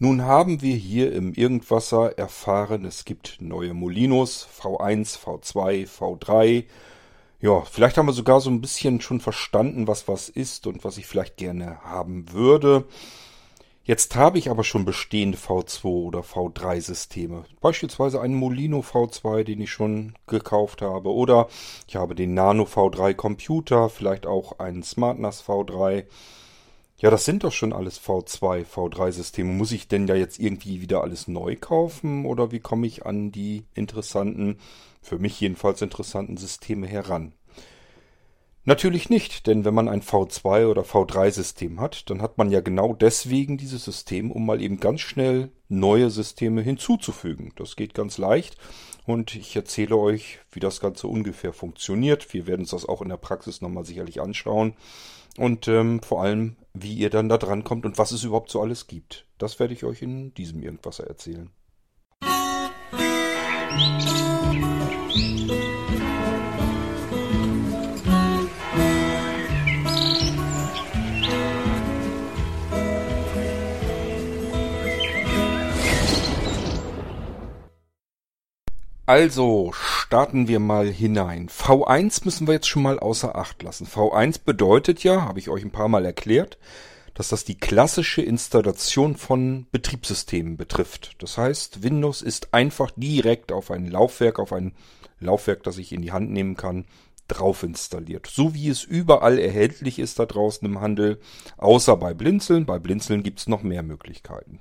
Nun haben wir hier im Irgendwasser erfahren, es gibt neue Molinos, V1, V2, V3. Ja, vielleicht haben wir sogar so ein bisschen schon verstanden, was was ist und was ich vielleicht gerne haben würde. Jetzt habe ich aber schon bestehende V2 oder V3 Systeme. Beispielsweise einen Molino V2, den ich schon gekauft habe. Oder ich habe den Nano V3 Computer, vielleicht auch einen SmartNAS V3. Ja, das sind doch schon alles V2, V3-Systeme. Muss ich denn ja jetzt irgendwie wieder alles neu kaufen oder wie komme ich an die interessanten, für mich jedenfalls interessanten Systeme heran? Natürlich nicht, denn wenn man ein V2 oder V3-System hat, dann hat man ja genau deswegen dieses System, um mal eben ganz schnell neue Systeme hinzuzufügen. Das geht ganz leicht und ich erzähle euch, wie das Ganze ungefähr funktioniert. Wir werden uns das auch in der Praxis nochmal sicherlich anschauen und ähm, vor allem, wie ihr dann da dran kommt und was es überhaupt so alles gibt. Das werde ich euch in diesem Irgendwas erzählen. Also starten wir mal hinein. V1 müssen wir jetzt schon mal außer Acht lassen. V1 bedeutet ja, habe ich euch ein paar Mal erklärt, dass das die klassische Installation von Betriebssystemen betrifft. Das heißt, Windows ist einfach direkt auf ein Laufwerk, auf ein Laufwerk, das ich in die Hand nehmen kann, drauf installiert. So wie es überall erhältlich ist da draußen im Handel, außer bei Blinzeln. Bei Blinzeln gibt es noch mehr Möglichkeiten.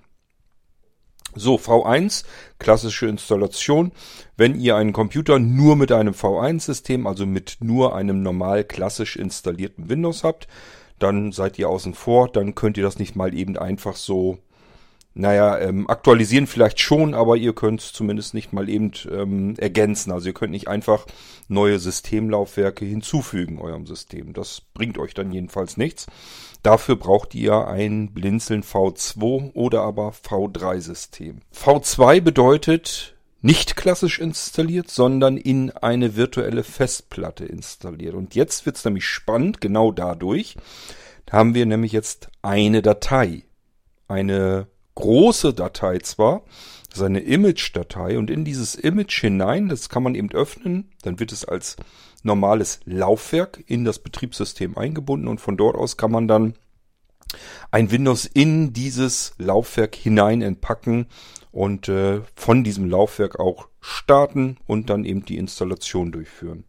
So, V1, klassische Installation. Wenn ihr einen Computer nur mit einem V1-System, also mit nur einem normal klassisch installierten Windows habt, dann seid ihr außen vor, dann könnt ihr das nicht mal eben einfach so, naja, ähm, aktualisieren vielleicht schon, aber ihr könnt es zumindest nicht mal eben ähm, ergänzen. Also ihr könnt nicht einfach neue Systemlaufwerke hinzufügen eurem System. Das bringt euch dann jedenfalls nichts. Dafür braucht ihr ein Blinzeln V2 oder aber V3-System. V2 bedeutet nicht klassisch installiert, sondern in eine virtuelle Festplatte installiert. Und jetzt wird's nämlich spannend, genau dadurch. Da haben wir nämlich jetzt eine Datei. Eine große Datei zwar, das ist eine Image-Datei und in dieses Image hinein, das kann man eben öffnen, dann wird es als normales Laufwerk in das Betriebssystem eingebunden und von dort aus kann man dann ein Windows in dieses Laufwerk hinein entpacken und äh, von diesem Laufwerk auch starten und dann eben die Installation durchführen.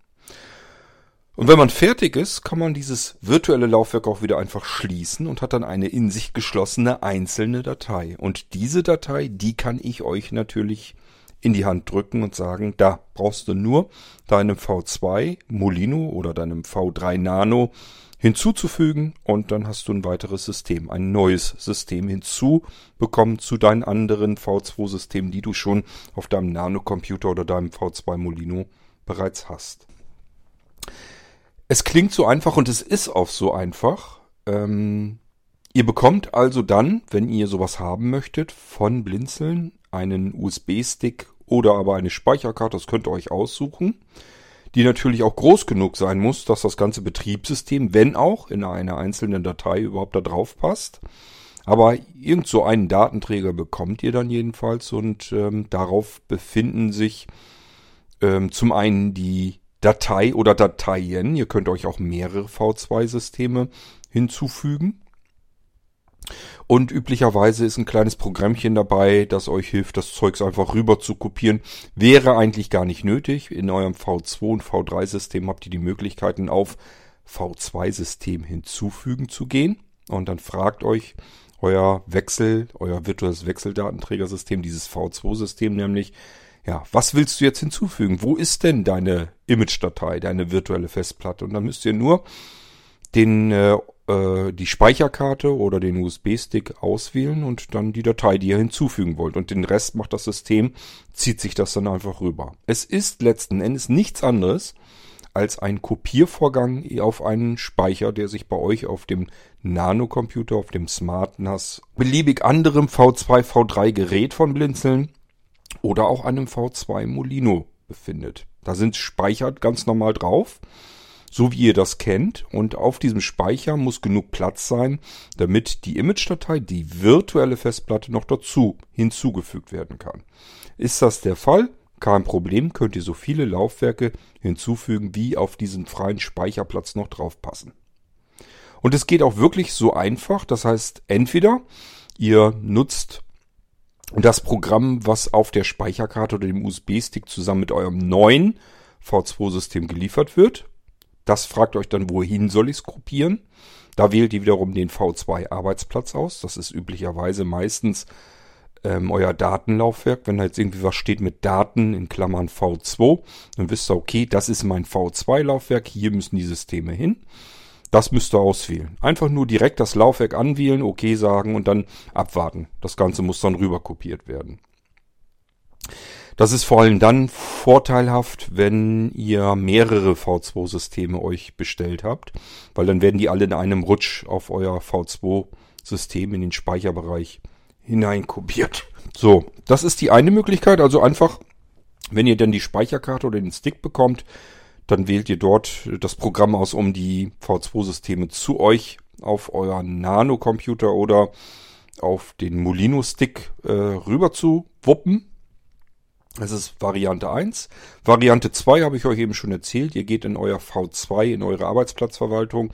Und wenn man fertig ist, kann man dieses virtuelle Laufwerk auch wieder einfach schließen und hat dann eine in sich geschlossene einzelne Datei. Und diese Datei, die kann ich euch natürlich in die Hand drücken und sagen, da brauchst du nur deinem V2 Molino oder deinem V3 Nano hinzuzufügen und dann hast du ein weiteres System, ein neues System hinzubekommen zu deinen anderen V2-Systemen, die du schon auf deinem Nano-Computer oder deinem V2 Molino bereits hast. Es klingt so einfach und es ist auch so einfach. Ähm, ihr bekommt also dann, wenn ihr sowas haben möchtet, von Blinzeln einen USB-Stick oder aber eine Speicherkarte, das könnt ihr euch aussuchen, die natürlich auch groß genug sein muss, dass das ganze Betriebssystem, wenn auch in einer einzelnen Datei überhaupt da drauf passt. Aber irgend so einen Datenträger bekommt ihr dann jedenfalls und ähm, darauf befinden sich ähm, zum einen die Datei oder Dateien. Ihr könnt euch auch mehrere V2-Systeme hinzufügen. Und üblicherweise ist ein kleines Programmchen dabei, das euch hilft, das Zeugs einfach rüber zu kopieren. Wäre eigentlich gar nicht nötig. In eurem V2 und V3-System habt ihr die Möglichkeiten auf V2-System hinzufügen zu gehen. Und dann fragt euch euer Wechsel, euer virtuelles Wechseldatenträgersystem, dieses V2-System nämlich, ja, was willst du jetzt hinzufügen? Wo ist denn deine Image-Datei, deine virtuelle Festplatte? Und dann müsst ihr nur den äh, äh, die Speicherkarte oder den USB-Stick auswählen und dann die Datei, die ihr hinzufügen wollt. Und den Rest macht das System, zieht sich das dann einfach rüber. Es ist letzten Endes nichts anderes als ein Kopiervorgang auf einen Speicher, der sich bei euch auf dem Nano-Computer, auf dem Smart NAS, beliebig anderem V2, V3 Gerät von Blinzeln oder auch einem V2 Molino befindet. Da sind Speicher ganz normal drauf. so wie ihr das kennt. Und auf diesem Speicher muss genug Platz sein, damit die Image-Datei, die virtuelle Festplatte noch dazu hinzugefügt werden kann. Ist das der Fall? Kein Problem, könnt ihr so viele Laufwerke hinzufügen, wie auf diesen freien Speicherplatz noch draufpassen. Und es geht auch wirklich so einfach. Das heißt, entweder ihr nutzt das Programm, was auf der Speicherkarte oder dem USB-Stick zusammen mit eurem neuen V2-System geliefert wird. Das fragt euch dann, wohin soll ich es kopieren? Da wählt ihr wiederum den V2-Arbeitsplatz aus. Das ist üblicherweise meistens ähm, euer Datenlaufwerk. Wenn da jetzt irgendwie was steht mit Daten in Klammern V2, dann wisst ihr, okay, das ist mein V2-Laufwerk. Hier müssen die Systeme hin. Das müsst ihr auswählen. Einfach nur direkt das Laufwerk anwählen, okay sagen und dann abwarten. Das Ganze muss dann rüber kopiert werden. Das ist vor allem dann vorteilhaft, wenn ihr mehrere V2-Systeme euch bestellt habt, weil dann werden die alle in einem Rutsch auf euer V2-System in den Speicherbereich hineinkopiert. So, das ist die eine Möglichkeit. Also einfach, wenn ihr dann die Speicherkarte oder den Stick bekommt, dann wählt ihr dort das Programm aus, um die V2-Systeme zu euch auf euren Nano-Computer oder auf den Molino-Stick äh, rüber zu wuppen. Das ist Variante 1. Variante 2 habe ich euch eben schon erzählt. Ihr geht in euer V2, in eure Arbeitsplatzverwaltung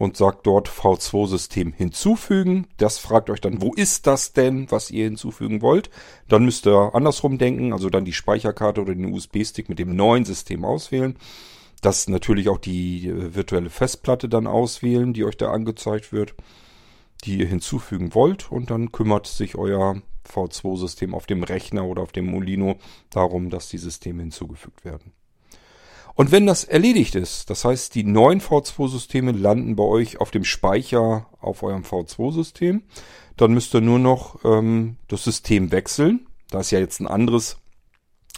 und sagt dort V2-System hinzufügen. Das fragt euch dann, wo ist das denn, was ihr hinzufügen wollt. Dann müsst ihr andersrum denken, also dann die Speicherkarte oder den USB-Stick mit dem neuen System auswählen. Das natürlich auch die äh, virtuelle Festplatte dann auswählen, die euch da angezeigt wird, die ihr hinzufügen wollt. Und dann kümmert sich euer V2-System auf dem Rechner oder auf dem Molino darum, dass die Systeme hinzugefügt werden. Und wenn das erledigt ist, das heißt, die neuen V2-Systeme landen bei euch auf dem Speicher auf eurem V2-System, dann müsst ihr nur noch ähm, das System wechseln. Da ist ja jetzt ein anderes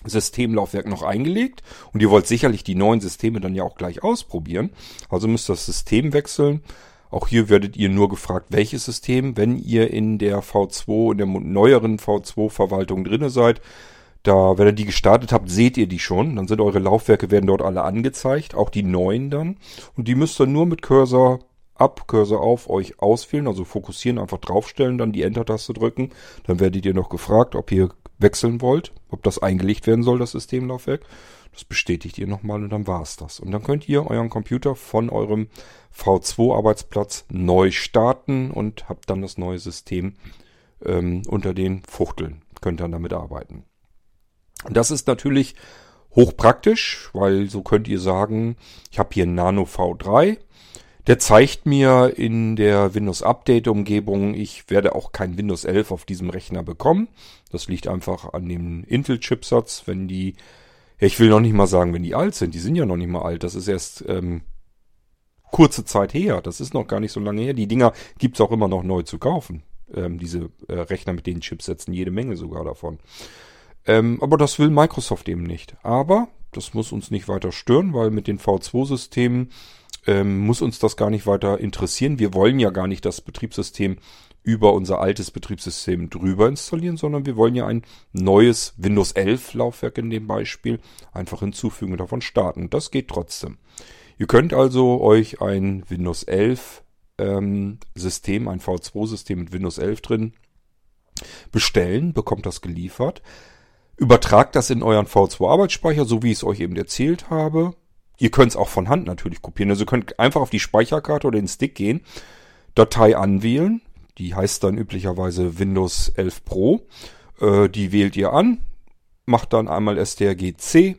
Systemlaufwerk noch eingelegt und ihr wollt sicherlich die neuen Systeme dann ja auch gleich ausprobieren. Also müsst ihr das System wechseln. Auch hier werdet ihr nur gefragt, welches System. Wenn ihr in der V2, in der neueren V2-Verwaltung drinne seid, da, wenn ihr die gestartet habt, seht ihr die schon. Dann sind eure Laufwerke, werden dort alle angezeigt, auch die neuen dann. Und die müsst ihr nur mit Cursor ab, Cursor auf euch auswählen, also fokussieren, einfach draufstellen, dann die Enter-Taste drücken. Dann werdet ihr noch gefragt, ob ihr wechseln wollt, ob das eingelegt werden soll, das Systemlaufwerk. Das bestätigt ihr nochmal und dann war's das. Und dann könnt ihr euren Computer von eurem V2-Arbeitsplatz neu starten und habt dann das neue System ähm, unter den Fuchteln. Könnt dann damit arbeiten. Das ist natürlich hochpraktisch, weil so könnt ihr sagen, ich habe hier einen Nano V3. Der zeigt mir in der Windows Update Umgebung, ich werde auch kein Windows 11 auf diesem Rechner bekommen. Das liegt einfach an dem Intel Chipsatz, wenn die, ich will noch nicht mal sagen, wenn die alt sind, die sind ja noch nicht mal alt, das ist erst ähm, kurze Zeit her, das ist noch gar nicht so lange her. Die Dinger gibt's auch immer noch neu zu kaufen, ähm, diese äh, Rechner mit den Chipsätzen, jede Menge sogar davon. Ähm, aber das will Microsoft eben nicht. Aber das muss uns nicht weiter stören, weil mit den V2-Systemen ähm, muss uns das gar nicht weiter interessieren. Wir wollen ja gar nicht das Betriebssystem über unser altes Betriebssystem drüber installieren, sondern wir wollen ja ein neues Windows 11 Laufwerk in dem Beispiel einfach hinzufügen und davon starten. Das geht trotzdem. Ihr könnt also euch ein Windows 11 ähm, System, ein V2-System mit Windows 11 drin bestellen, bekommt das geliefert. Übertragt das in euren V2-Arbeitsspeicher, so wie ich es euch eben erzählt habe. Ihr könnt es auch von Hand natürlich kopieren. Also ihr könnt einfach auf die Speicherkarte oder den Stick gehen, Datei anwählen. Die heißt dann üblicherweise Windows 11 Pro. Äh, die wählt ihr an, macht dann einmal strgc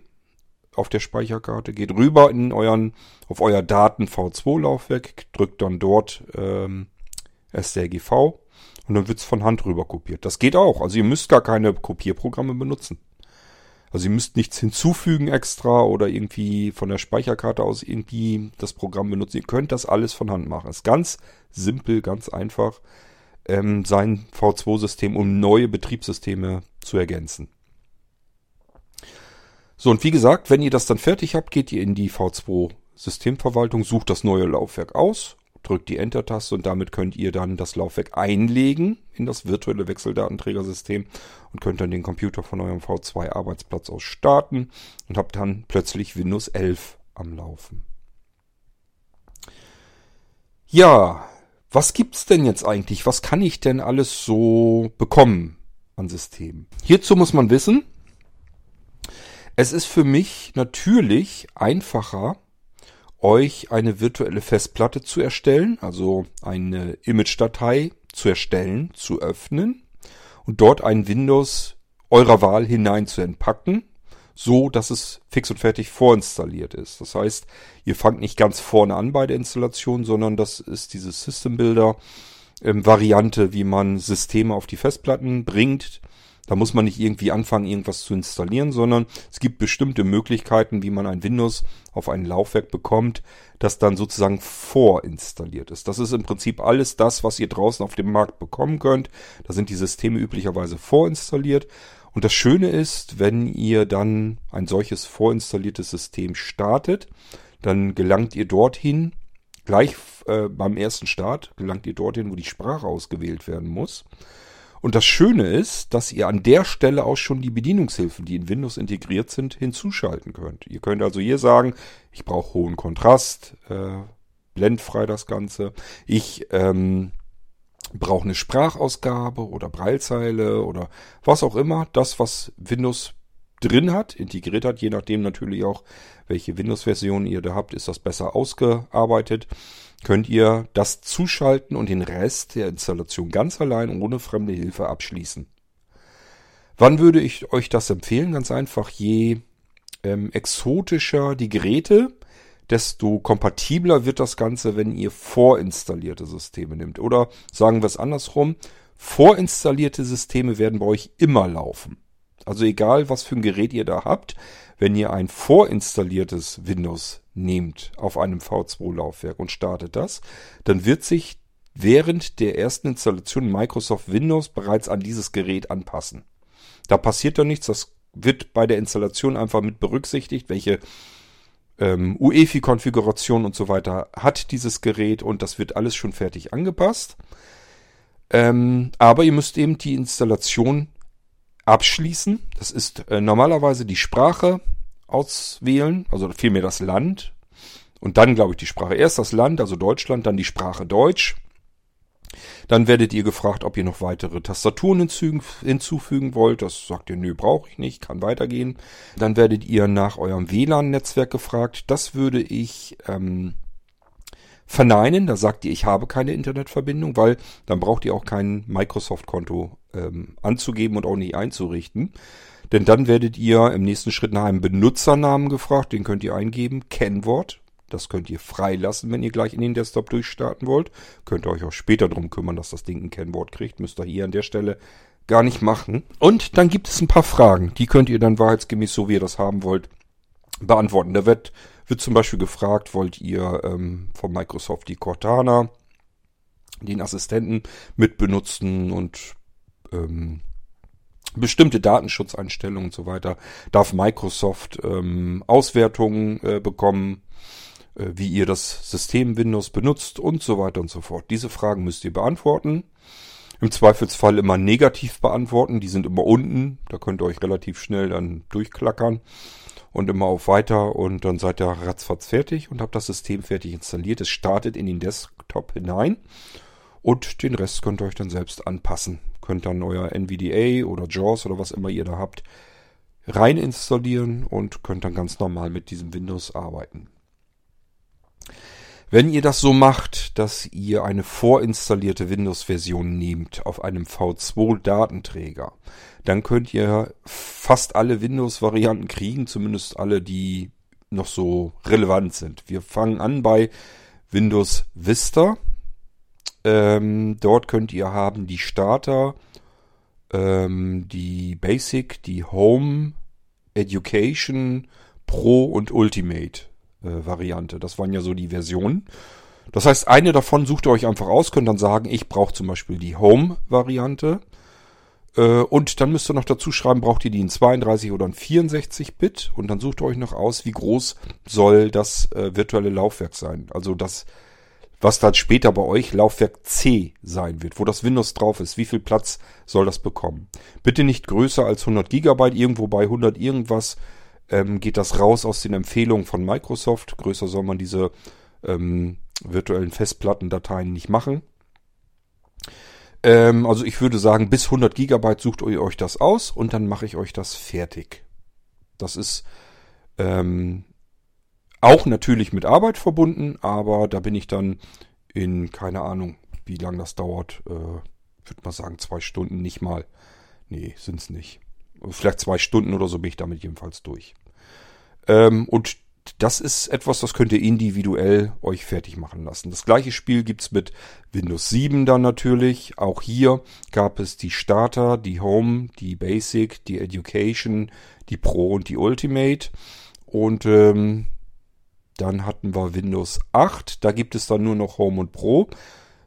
auf der Speicherkarte, geht rüber in euren, auf euer Daten V2-Laufwerk, drückt dann dort ähm, strgv und dann wird's von Hand rüber kopiert. Das geht auch. Also ihr müsst gar keine Kopierprogramme benutzen. Also ihr müsst nichts hinzufügen extra oder irgendwie von der Speicherkarte aus irgendwie das Programm benutzen. Ihr könnt das alles von Hand machen. ist ganz simpel, ganz einfach, ähm, sein V2-System, um neue Betriebssysteme zu ergänzen. So, und wie gesagt, wenn ihr das dann fertig habt, geht ihr in die V2-Systemverwaltung, sucht das neue Laufwerk aus drückt die Enter-Taste und damit könnt ihr dann das Laufwerk einlegen in das virtuelle Wechseldatenträgersystem und könnt dann den Computer von eurem V2 Arbeitsplatz aus starten und habt dann plötzlich Windows 11 am Laufen. Ja, was gibt's denn jetzt eigentlich? Was kann ich denn alles so bekommen an Systemen? Hierzu muss man wissen, es ist für mich natürlich einfacher, euch eine virtuelle Festplatte zu erstellen, also eine Image-Datei zu erstellen, zu öffnen und dort ein Windows eurer Wahl hinein zu entpacken, so dass es fix und fertig vorinstalliert ist. Das heißt, ihr fangt nicht ganz vorne an bei der Installation, sondern das ist diese System Builder ähm, Variante, wie man Systeme auf die Festplatten bringt, da muss man nicht irgendwie anfangen, irgendwas zu installieren, sondern es gibt bestimmte Möglichkeiten, wie man ein Windows auf ein Laufwerk bekommt, das dann sozusagen vorinstalliert ist. Das ist im Prinzip alles das, was ihr draußen auf dem Markt bekommen könnt. Da sind die Systeme üblicherweise vorinstalliert. Und das Schöne ist, wenn ihr dann ein solches vorinstalliertes System startet, dann gelangt ihr dorthin, gleich äh, beim ersten Start, gelangt ihr dorthin, wo die Sprache ausgewählt werden muss. Und das Schöne ist, dass ihr an der Stelle auch schon die Bedienungshilfen, die in Windows integriert sind, hinzuschalten könnt. Ihr könnt also hier sagen, ich brauche hohen Kontrast, äh, blendfrei das Ganze. Ich ähm, brauche eine Sprachausgabe oder Breilzeile oder was auch immer. Das, was Windows drin hat, integriert hat, je nachdem natürlich auch, welche Windows-Version ihr da habt, ist das besser ausgearbeitet könnt ihr das zuschalten und den Rest der Installation ganz allein ohne fremde Hilfe abschließen. Wann würde ich euch das empfehlen? Ganz einfach, je ähm, exotischer die Geräte, desto kompatibler wird das Ganze, wenn ihr vorinstallierte Systeme nimmt. Oder sagen wir es andersrum, vorinstallierte Systeme werden bei euch immer laufen. Also egal, was für ein Gerät ihr da habt, wenn ihr ein vorinstalliertes Windows nehmt auf einem V2-Laufwerk und startet das, dann wird sich während der ersten Installation Microsoft Windows bereits an dieses Gerät anpassen. Da passiert doch nichts, das wird bei der Installation einfach mit berücksichtigt, welche ähm, UEFI-Konfiguration und so weiter hat dieses Gerät und das wird alles schon fertig angepasst. Ähm, aber ihr müsst eben die Installation abschließen. Das ist äh, normalerweise die Sprache auswählen, also vielmehr das Land. Und dann, glaube ich, die Sprache. Erst das Land, also Deutschland, dann die Sprache Deutsch. Dann werdet ihr gefragt, ob ihr noch weitere Tastaturen hinzufügen wollt. Das sagt ihr, nö, brauche ich nicht, kann weitergehen. Dann werdet ihr nach eurem WLAN-Netzwerk gefragt. Das würde ich ähm, verneinen. Da sagt ihr, ich habe keine Internetverbindung, weil dann braucht ihr auch kein Microsoft-Konto ähm, anzugeben und auch nicht einzurichten. Denn dann werdet ihr im nächsten Schritt nach einem Benutzernamen gefragt, den könnt ihr eingeben, Kennwort. Das könnt ihr freilassen, wenn ihr gleich in den Desktop durchstarten wollt. Könnt ihr euch auch später darum kümmern, dass das Ding ein Kennwort kriegt. Müsst ihr hier an der Stelle gar nicht machen. Und dann gibt es ein paar Fragen. Die könnt ihr dann wahrheitsgemäß, so wie ihr das haben wollt, beantworten. Da wird, wird zum Beispiel gefragt, wollt ihr ähm, von Microsoft die Cortana, den Assistenten mit benutzen und ähm, bestimmte Datenschutzeinstellungen und so weiter, darf Microsoft ähm, Auswertungen äh, bekommen, äh, wie ihr das System Windows benutzt und so weiter und so fort. Diese Fragen müsst ihr beantworten. Im Zweifelsfall immer negativ beantworten, die sind immer unten, da könnt ihr euch relativ schnell dann durchklackern und immer auf Weiter und dann seid ihr ratzfatz fertig und habt das System fertig installiert. Es startet in den Desktop hinein und den Rest könnt ihr euch dann selbst anpassen könnt dann euer NVDA oder JAWS oder was immer ihr da habt rein installieren und könnt dann ganz normal mit diesem Windows arbeiten. Wenn ihr das so macht, dass ihr eine vorinstallierte Windows-Version nehmt auf einem V2-Datenträger, dann könnt ihr fast alle Windows-Varianten kriegen, zumindest alle, die noch so relevant sind. Wir fangen an bei Windows Vista. Ähm, dort könnt ihr haben die Starter, ähm, die Basic, die Home, Education, Pro und Ultimate äh, Variante. Das waren ja so die Versionen. Das heißt, eine davon sucht ihr euch einfach aus, könnt dann sagen, ich brauche zum Beispiel die Home-Variante. Äh, und dann müsst ihr noch dazu schreiben, braucht ihr die in 32 oder in 64 Bit. Und dann sucht ihr euch noch aus, wie groß soll das äh, virtuelle Laufwerk sein. Also das was dann später bei euch Laufwerk C sein wird, wo das Windows drauf ist. Wie viel Platz soll das bekommen? Bitte nicht größer als 100 Gigabyte, irgendwo bei 100 irgendwas ähm, geht das raus aus den Empfehlungen von Microsoft. Größer soll man diese ähm, virtuellen Festplattendateien nicht machen. Ähm, also ich würde sagen, bis 100 Gigabyte sucht ihr euch das aus und dann mache ich euch das fertig. Das ist ähm, auch natürlich mit Arbeit verbunden, aber da bin ich dann in, keine Ahnung, wie lange das dauert, äh, würde mal sagen, zwei Stunden nicht mal. Nee, sind's nicht. Vielleicht zwei Stunden oder so bin ich damit jedenfalls durch. Ähm, und das ist etwas, das könnt ihr individuell euch fertig machen lassen. Das gleiche Spiel gibt's mit Windows 7 dann natürlich. Auch hier gab es die Starter, die Home, die Basic, die Education, die Pro und die Ultimate. Und ähm, dann hatten wir Windows 8. Da gibt es dann nur noch Home und Pro.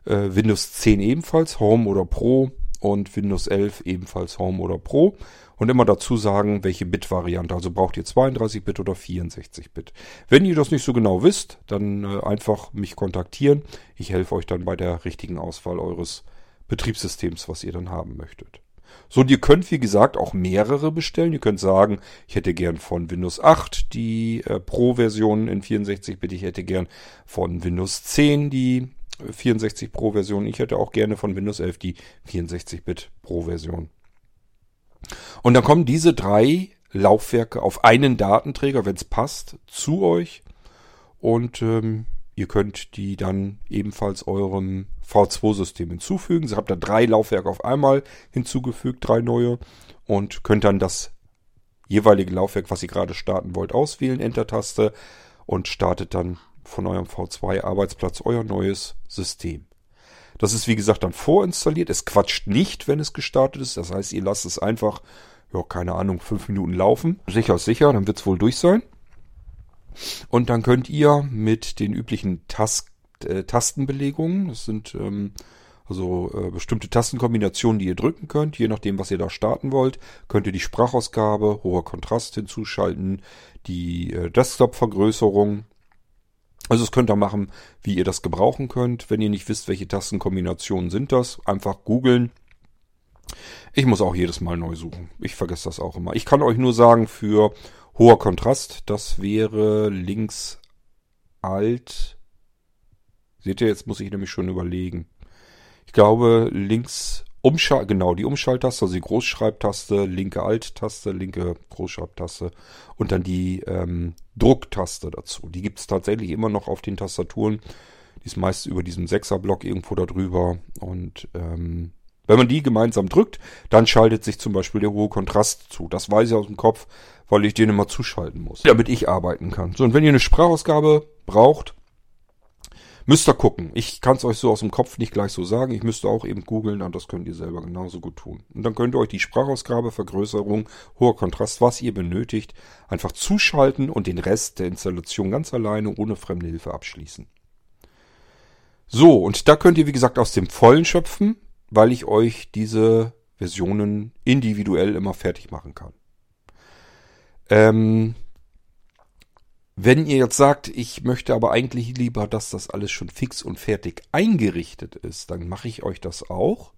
Äh, Windows 10 ebenfalls Home oder Pro. Und Windows 11 ebenfalls Home oder Pro und immer dazu sagen, welche Bit-Variante. Also braucht ihr 32-Bit oder 64-Bit. Wenn ihr das nicht so genau wisst, dann äh, einfach mich kontaktieren. Ich helfe euch dann bei der richtigen Auswahl eures Betriebssystems, was ihr dann haben möchtet. So, und ihr könnt, wie gesagt, auch mehrere bestellen. Ihr könnt sagen, ich hätte gern von Windows 8 die äh, Pro-Version in 64-Bit. Ich hätte gern von Windows 10 die 64 Pro-Version. Ich hätte auch gerne von Windows 11 die 64-Bit Pro-Version. Und dann kommen diese drei Laufwerke auf einen Datenträger, wenn es passt, zu euch. Und ähm, ihr könnt die dann ebenfalls eurem V2-System hinzufügen. Sie habt da drei Laufwerke auf einmal hinzugefügt, drei neue. Und könnt dann das jeweilige Laufwerk, was ihr gerade starten wollt, auswählen, Enter-Taste und startet dann von eurem V2-Arbeitsplatz euer neues System. Das ist wie gesagt dann vorinstalliert. Es quatscht nicht, wenn es gestartet ist. Das heißt, ihr lasst es einfach, ja, keine Ahnung, fünf Minuten laufen. Sicher ist sicher, dann wird es wohl durch sein. Und dann könnt ihr mit den üblichen Tas äh, Tastenbelegungen, das sind ähm, also äh, bestimmte Tastenkombinationen, die ihr drücken könnt, je nachdem, was ihr da starten wollt, könnt ihr die Sprachausgabe, hoher Kontrast hinzuschalten, die äh, Desktop-Vergrößerung, also das könnt ihr machen, wie ihr das gebrauchen könnt. Wenn ihr nicht wisst, welche Tastenkombinationen sind das, einfach googeln. Ich muss auch jedes Mal neu suchen. Ich vergesse das auch immer. Ich kann euch nur sagen, für hoher Kontrast, das wäre links alt. Seht ihr, jetzt muss ich nämlich schon überlegen. Ich glaube, links Umschalt, genau, die Umschalttaste, also die Großschreibtaste, linke Alt-Taste, linke Großschreibtaste und dann die ähm, Drucktaste dazu. Die gibt es tatsächlich immer noch auf den Tastaturen. Die ist meist über diesem Sechserblock irgendwo da drüber. Und ähm, wenn man die gemeinsam drückt, dann schaltet sich zum Beispiel der hohe Kontrast zu. Das weiß ich aus dem Kopf, weil ich den immer zuschalten muss, damit ich arbeiten kann. So, und wenn ihr eine Sprachausgabe braucht, Müsst ihr gucken. Ich kann es euch so aus dem Kopf nicht gleich so sagen. Ich müsste auch eben googeln, und das könnt ihr selber genauso gut tun. Und dann könnt ihr euch die Sprachausgabe, Vergrößerung, hoher Kontrast, was ihr benötigt, einfach zuschalten und den Rest der Installation ganz alleine ohne fremde Hilfe abschließen. So, und da könnt ihr wie gesagt aus dem Vollen schöpfen, weil ich euch diese Versionen individuell immer fertig machen kann. Ähm, wenn ihr jetzt sagt, ich möchte aber eigentlich lieber, dass das alles schon fix und fertig eingerichtet ist, dann mache ich euch das auch.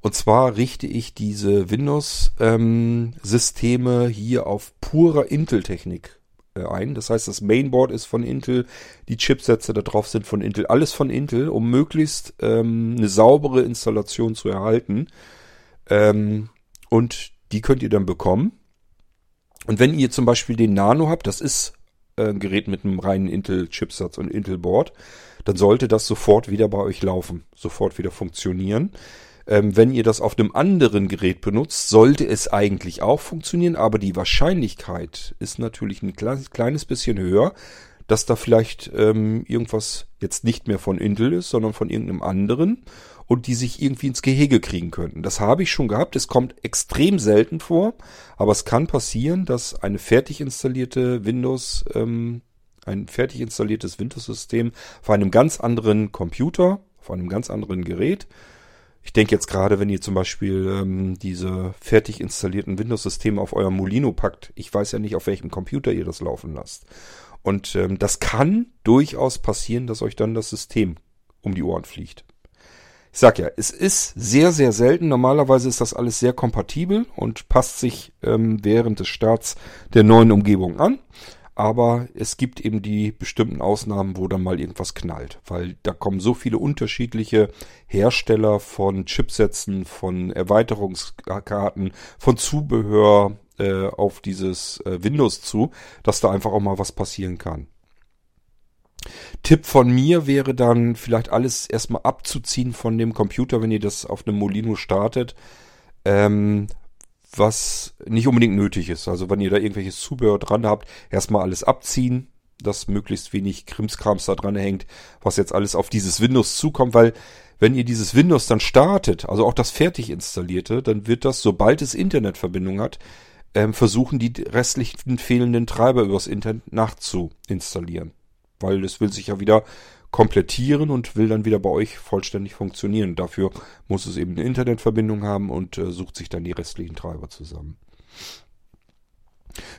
Und zwar richte ich diese Windows-Systeme ähm, hier auf purer Intel-Technik äh, ein. Das heißt, das Mainboard ist von Intel, die Chipsätze da drauf sind von Intel, alles von Intel, um möglichst ähm, eine saubere Installation zu erhalten. Ähm, und die könnt ihr dann bekommen. Und wenn ihr zum Beispiel den Nano habt, das ist äh, Gerät mit einem reinen Intel-Chipsatz und Intel-Board, dann sollte das sofort wieder bei euch laufen, sofort wieder funktionieren. Ähm, wenn ihr das auf einem anderen Gerät benutzt, sollte es eigentlich auch funktionieren, aber die Wahrscheinlichkeit ist natürlich ein kleines, kleines bisschen höher, dass da vielleicht ähm, irgendwas jetzt nicht mehr von Intel ist, sondern von irgendeinem anderen und die sich irgendwie ins Gehege kriegen könnten. Das habe ich schon gehabt. Es kommt extrem selten vor, aber es kann passieren, dass eine fertig installierte Windows, ähm, ein fertig installiertes Windows-System auf einem ganz anderen Computer, auf einem ganz anderen Gerät, ich denke jetzt gerade, wenn ihr zum Beispiel ähm, diese fertig installierten Windows-Systeme auf euer Molino packt, ich weiß ja nicht, auf welchem Computer ihr das laufen lasst. Und ähm, das kann durchaus passieren, dass euch dann das System um die Ohren fliegt. Ich sag ja, es ist sehr, sehr selten. Normalerweise ist das alles sehr kompatibel und passt sich ähm, während des Starts der neuen Umgebung an. Aber es gibt eben die bestimmten Ausnahmen, wo dann mal irgendwas knallt, weil da kommen so viele unterschiedliche Hersteller von Chipsätzen, von Erweiterungskarten, von Zubehör äh, auf dieses äh, Windows zu, dass da einfach auch mal was passieren kann. Tipp von mir wäre dann vielleicht alles erstmal abzuziehen von dem Computer, wenn ihr das auf einem Molino startet. Ähm, was nicht unbedingt nötig ist. Also wenn ihr da irgendwelches Zubehör dran habt, erstmal alles abziehen, dass möglichst wenig Krimskrams da dran hängt, was jetzt alles auf dieses Windows zukommt, weil wenn ihr dieses Windows dann startet, also auch das fertig installierte, dann wird das, sobald es Internetverbindung hat, ähm, versuchen, die restlichen fehlenden Treiber übers Internet nachzuinstallieren. Weil es will sich ja wieder komplettieren und will dann wieder bei euch vollständig funktionieren. Dafür muss es eben eine Internetverbindung haben und äh, sucht sich dann die restlichen Treiber zusammen.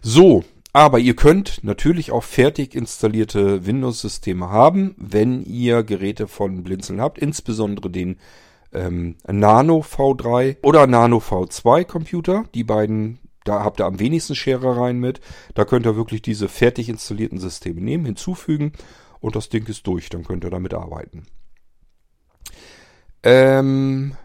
So, aber ihr könnt natürlich auch fertig installierte Windows-Systeme haben, wenn ihr Geräte von Blinzeln habt, insbesondere den ähm, Nano V3 oder Nano V2 Computer. Die beiden, da habt ihr am wenigsten Scherereien mit. Da könnt ihr wirklich diese fertig installierten Systeme nehmen, hinzufügen und das Ding ist durch. Dann könnt ihr damit arbeiten. Ähm,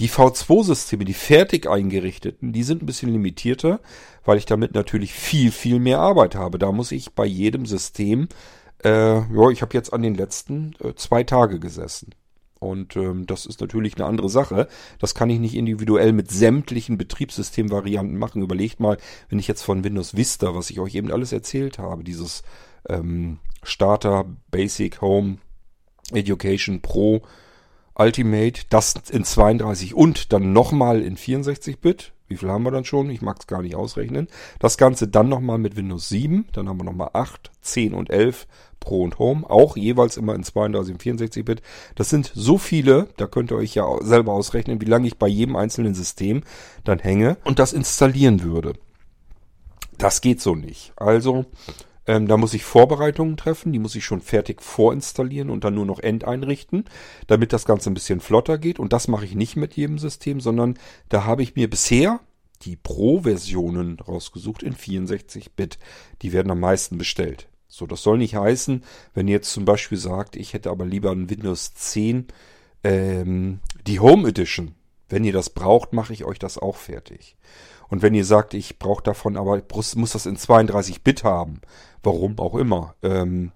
die V2-Systeme, die fertig eingerichteten, die sind ein bisschen limitierter, weil ich damit natürlich viel, viel mehr Arbeit habe. Da muss ich bei jedem System, äh, ja, ich habe jetzt an den letzten äh, zwei Tage gesessen. Und ähm, das ist natürlich eine andere Sache. Das kann ich nicht individuell mit sämtlichen Betriebssystemvarianten machen. Überlegt mal, wenn ich jetzt von Windows Vista, was ich euch eben alles erzählt habe, dieses ähm, Starter, Basic, Home, Education, Pro, Ultimate, das in 32 und dann nochmal in 64-Bit. Wie viel haben wir dann schon? Ich mag es gar nicht ausrechnen. Das Ganze dann nochmal mit Windows 7. Dann haben wir nochmal 8, 10 und 11 Pro und Home. Auch jeweils immer in 32 und 64-Bit. Das sind so viele, da könnt ihr euch ja selber ausrechnen, wie lange ich bei jedem einzelnen System dann hänge und das installieren würde. Das geht so nicht. Also ähm, da muss ich Vorbereitungen treffen, die muss ich schon fertig vorinstallieren und dann nur noch endeinrichten, damit das Ganze ein bisschen flotter geht. Und das mache ich nicht mit jedem System, sondern da habe ich mir bisher die Pro-Versionen rausgesucht in 64-Bit. Die werden am meisten bestellt. So, das soll nicht heißen, wenn ihr jetzt zum Beispiel sagt, ich hätte aber lieber ein Windows 10, ähm, die Home Edition. Wenn ihr das braucht, mache ich euch das auch fertig. Und wenn ihr sagt, ich brauche davon aber, muss das in 32 Bit haben, warum auch immer, ähm,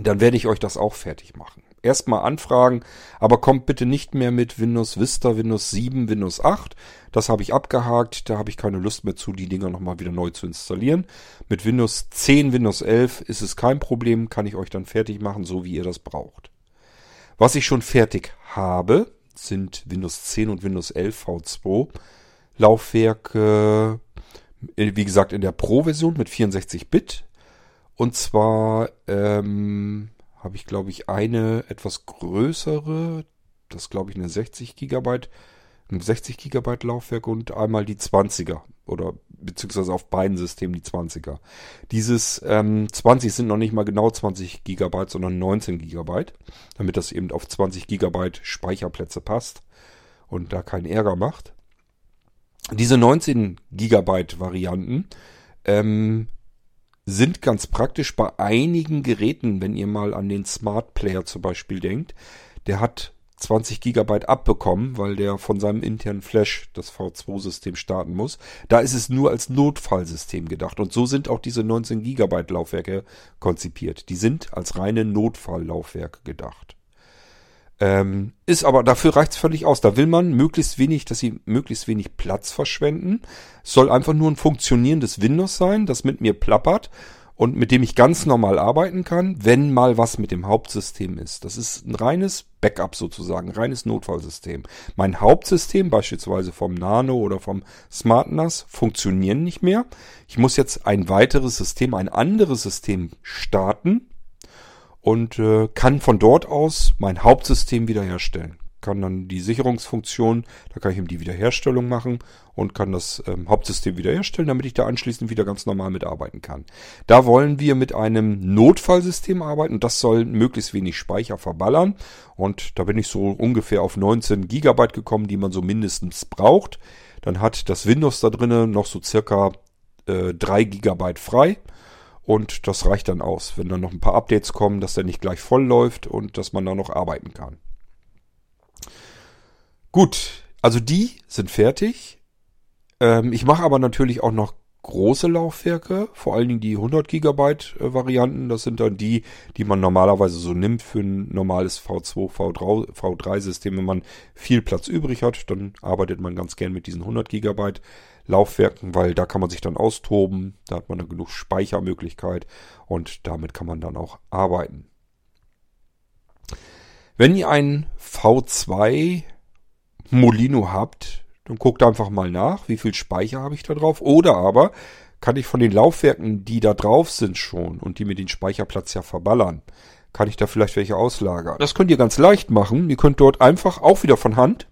dann werde ich euch das auch fertig machen. Erstmal anfragen, aber kommt bitte nicht mehr mit Windows Vista, Windows 7, Windows 8. Das habe ich abgehakt, da habe ich keine Lust mehr zu, die Dinger nochmal wieder neu zu installieren. Mit Windows 10, Windows 11 ist es kein Problem, kann ich euch dann fertig machen, so wie ihr das braucht. Was ich schon fertig habe, sind Windows 10 und Windows 11 V2 Laufwerke, wie gesagt, in der Pro-Version mit 64 Bit. Und zwar ähm, habe ich, glaube ich, eine etwas größere, das glaube ich eine 60 Gigabyte, ein 60 Gigabyte Laufwerk und einmal die 20er oder beziehungsweise auf beiden Systemen die 20er. Dieses ähm, 20 sind noch nicht mal genau 20 Gigabyte, sondern 19 Gigabyte, damit das eben auf 20 Gigabyte Speicherplätze passt und da keinen Ärger macht. Diese 19 Gigabyte Varianten ähm, sind ganz praktisch bei einigen Geräten, wenn ihr mal an den Smart Player zum Beispiel denkt. Der hat 20 Gigabyte abbekommen, weil der von seinem internen Flash das V2-System starten muss. Da ist es nur als Notfallsystem gedacht. Und so sind auch diese 19 Gigabyte Laufwerke konzipiert. Die sind als reine Notfalllaufwerke gedacht. Ähm, ist aber, dafür reicht's völlig aus. Da will man möglichst wenig, dass sie möglichst wenig Platz verschwenden. Es soll einfach nur ein funktionierendes Windows sein, das mit mir plappert und mit dem ich ganz normal arbeiten kann, wenn mal was mit dem Hauptsystem ist. Das ist ein reines Backup sozusagen, ein reines Notfallsystem. Mein Hauptsystem, beispielsweise vom Nano oder vom Smart NAS, funktionieren nicht mehr. Ich muss jetzt ein weiteres System, ein anderes System starten, und äh, kann von dort aus mein Hauptsystem wiederherstellen. Kann dann die Sicherungsfunktion, da kann ich eben die Wiederherstellung machen und kann das ähm, Hauptsystem wiederherstellen, damit ich da anschließend wieder ganz normal mitarbeiten kann. Da wollen wir mit einem Notfallsystem arbeiten und das soll möglichst wenig Speicher verballern. Und da bin ich so ungefähr auf 19 Gigabyte gekommen, die man so mindestens braucht. Dann hat das Windows da drinnen noch so circa äh, 3 GB frei. Und das reicht dann aus, wenn dann noch ein paar Updates kommen, dass der nicht gleich voll läuft und dass man da noch arbeiten kann. Gut, also die sind fertig. Ähm, ich mache aber natürlich auch noch große Laufwerke, vor allen Dingen die 100 Gigabyte äh, Varianten. Das sind dann die, die man normalerweise so nimmt für ein normales V2, V3, V3 System. Wenn man viel Platz übrig hat, dann arbeitet man ganz gern mit diesen 100 Gigabyte Laufwerken, weil da kann man sich dann austoben. Da hat man dann genug Speichermöglichkeit und damit kann man dann auch arbeiten. Wenn ihr ein V2 Molino habt, dann guckt einfach mal nach, wie viel Speicher habe ich da drauf. Oder aber kann ich von den Laufwerken, die da drauf sind schon und die mir den Speicherplatz ja verballern, kann ich da vielleicht welche auslagern. Das könnt ihr ganz leicht machen. Ihr könnt dort einfach auch wieder von Hand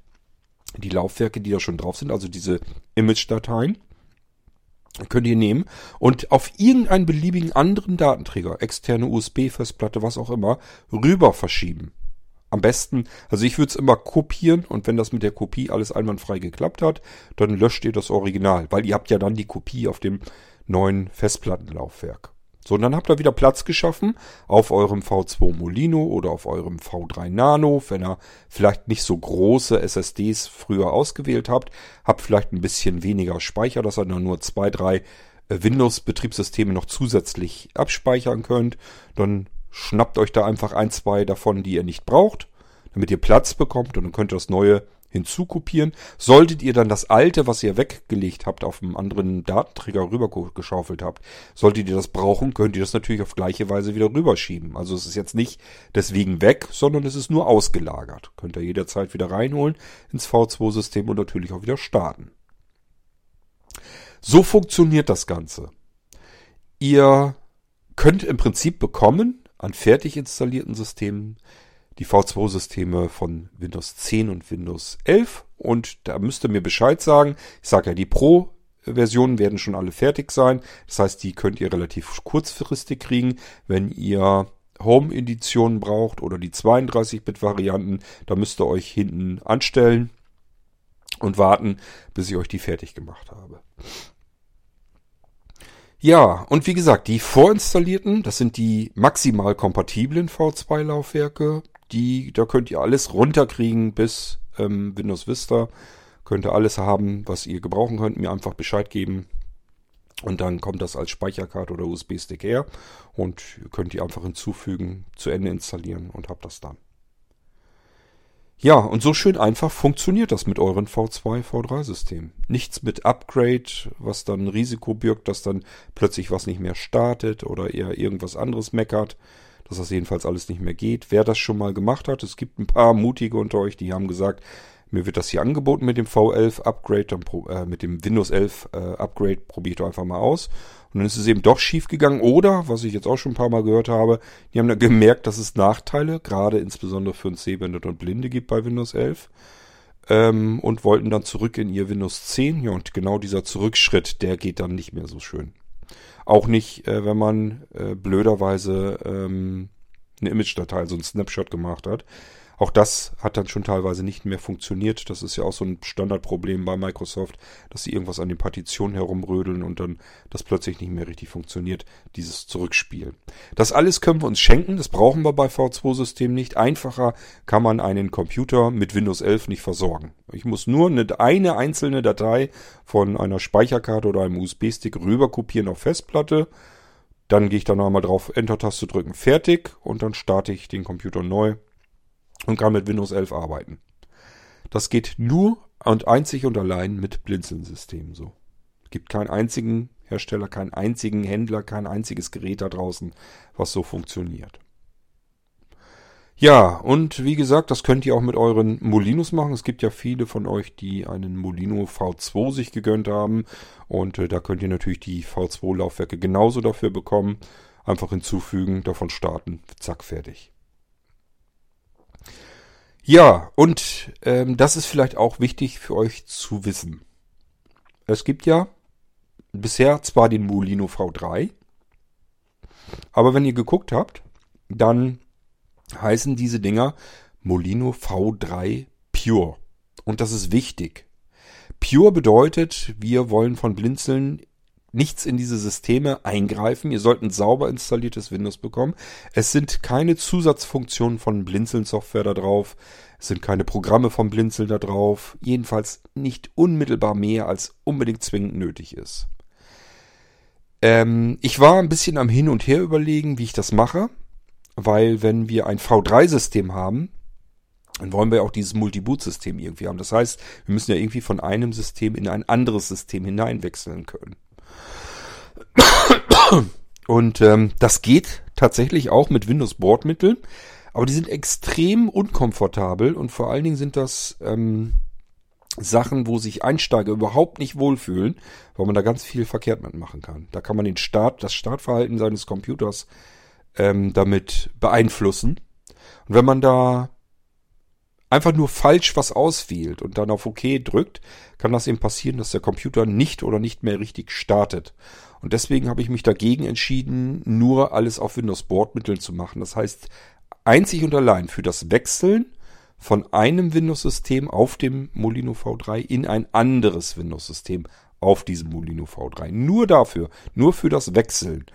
die Laufwerke, die da schon drauf sind, also diese Image-Dateien, könnt ihr nehmen und auf irgendeinen beliebigen anderen Datenträger, externe USB-Festplatte, was auch immer, rüber verschieben. Am besten, also ich würde es immer kopieren und wenn das mit der Kopie alles einwandfrei geklappt hat, dann löscht ihr das Original, weil ihr habt ja dann die Kopie auf dem neuen Festplattenlaufwerk. So, und dann habt ihr wieder Platz geschaffen auf eurem V2 Molino oder auf eurem V3 Nano, wenn ihr vielleicht nicht so große SSDs früher ausgewählt habt, habt vielleicht ein bisschen weniger Speicher, dass ihr dann nur zwei, drei äh, Windows-Betriebssysteme noch zusätzlich abspeichern könnt. Dann schnappt euch da einfach ein, zwei davon, die ihr nicht braucht, damit ihr Platz bekommt und dann könnt ihr das neue hinzukopieren. Solltet ihr dann das alte, was ihr weggelegt habt, auf einem anderen Datenträger rübergeschaufelt habt, solltet ihr das brauchen, könnt ihr das natürlich auf gleiche Weise wieder rüberschieben. Also es ist jetzt nicht deswegen weg, sondern es ist nur ausgelagert. Könnt ihr jederzeit wieder reinholen ins V2-System und natürlich auch wieder starten. So funktioniert das Ganze. Ihr könnt im Prinzip bekommen an fertig installierten Systemen die V2-Systeme von Windows 10 und Windows 11 und da müsst ihr mir Bescheid sagen. Ich sage ja, die Pro-Versionen werden schon alle fertig sein. Das heißt, die könnt ihr relativ kurzfristig kriegen. Wenn ihr Home-Editionen braucht oder die 32-Bit-Varianten, da müsst ihr euch hinten anstellen und warten, bis ich euch die fertig gemacht habe. Ja, und wie gesagt, die vorinstallierten, das sind die maximal kompatiblen V2-Laufwerke die, da könnt ihr alles runterkriegen bis ähm, Windows Vista. Könnt ihr alles haben, was ihr gebrauchen könnt, mir einfach Bescheid geben. Und dann kommt das als Speicherkarte oder USB-Stick her und könnt ihr einfach hinzufügen, zu Ende installieren und habt das dann. Ja, und so schön einfach funktioniert das mit euren V2, V3-Systemen. Nichts mit Upgrade, was dann Risiko birgt, dass dann plötzlich was nicht mehr startet oder ihr irgendwas anderes meckert dass das jedenfalls alles nicht mehr geht. Wer das schon mal gemacht hat, es gibt ein paar mutige unter euch, die haben gesagt, mir wird das hier angeboten mit dem V11 Upgrade, dann, äh, mit dem Windows 11 äh, Upgrade, probiere ich doch einfach mal aus. Und dann ist es eben doch schief gegangen. Oder, was ich jetzt auch schon ein paar Mal gehört habe, die haben dann gemerkt, dass es Nachteile, gerade insbesondere für uns Sehbehinderte und Blinde gibt bei Windows 11. Ähm, und wollten dann zurück in ihr Windows 10. Ja, und genau dieser Zurückschritt, der geht dann nicht mehr so schön. Auch nicht, äh, wenn man äh, blöderweise ähm, eine Image-Datei, so ein Snapshot gemacht hat. Auch das hat dann schon teilweise nicht mehr funktioniert. Das ist ja auch so ein Standardproblem bei Microsoft, dass sie irgendwas an den Partitionen herumrödeln und dann das plötzlich nicht mehr richtig funktioniert, dieses Zurückspielen. Das alles können wir uns schenken, das brauchen wir bei V2-Systemen nicht. Einfacher kann man einen Computer mit Windows 11 nicht versorgen. Ich muss nur eine, eine einzelne Datei von einer Speicherkarte oder einem USB-Stick rüber kopieren auf Festplatte. Dann gehe ich dann einmal drauf, Enter-Taste drücken, fertig und dann starte ich den Computer neu und kann mit Windows 11 arbeiten. Das geht nur und einzig und allein mit Blinzeln-Systemen so. Gibt keinen einzigen Hersteller, keinen einzigen Händler, kein einziges Gerät da draußen, was so funktioniert. Ja, und wie gesagt, das könnt ihr auch mit euren Molinos machen. Es gibt ja viele von euch, die einen Molino V2 sich gegönnt haben. Und äh, da könnt ihr natürlich die V2-Laufwerke genauso dafür bekommen. Einfach hinzufügen, davon starten, zack, fertig. Ja, und ähm, das ist vielleicht auch wichtig für euch zu wissen. Es gibt ja bisher zwar den Molino V3, aber wenn ihr geguckt habt, dann heißen diese Dinger Molino V3 Pure. Und das ist wichtig. Pure bedeutet, wir wollen von Blinzeln nichts in diese Systeme eingreifen. Ihr sollt ein sauber installiertes Windows bekommen. Es sind keine Zusatzfunktionen von Blinzeln-Software da drauf. Es sind keine Programme vom Blinzeln da drauf. Jedenfalls nicht unmittelbar mehr, als unbedingt zwingend nötig ist. Ähm, ich war ein bisschen am Hin und Her überlegen, wie ich das mache. Weil wenn wir ein V3-System haben, dann wollen wir auch dieses Multi-Boot-System irgendwie haben. Das heißt, wir müssen ja irgendwie von einem System in ein anderes System hineinwechseln können. Und ähm, das geht tatsächlich auch mit Windows-Bordmitteln, aber die sind extrem unkomfortabel und vor allen Dingen sind das ähm, Sachen, wo sich Einsteiger überhaupt nicht wohlfühlen, weil man da ganz viel verkehrt mitmachen kann. Da kann man den Start, das Startverhalten seines Computers ähm, damit beeinflussen. Und wenn man da einfach nur falsch was auswählt und dann auf OK drückt, kann das eben passieren, dass der Computer nicht oder nicht mehr richtig startet. Und deswegen habe ich mich dagegen entschieden, nur alles auf Windows Bordmitteln zu machen. Das heißt, einzig und allein für das Wechseln von einem Windows-System auf dem Molino V3 in ein anderes Windows-System auf diesem Molino V3. Nur dafür, nur für das Wechseln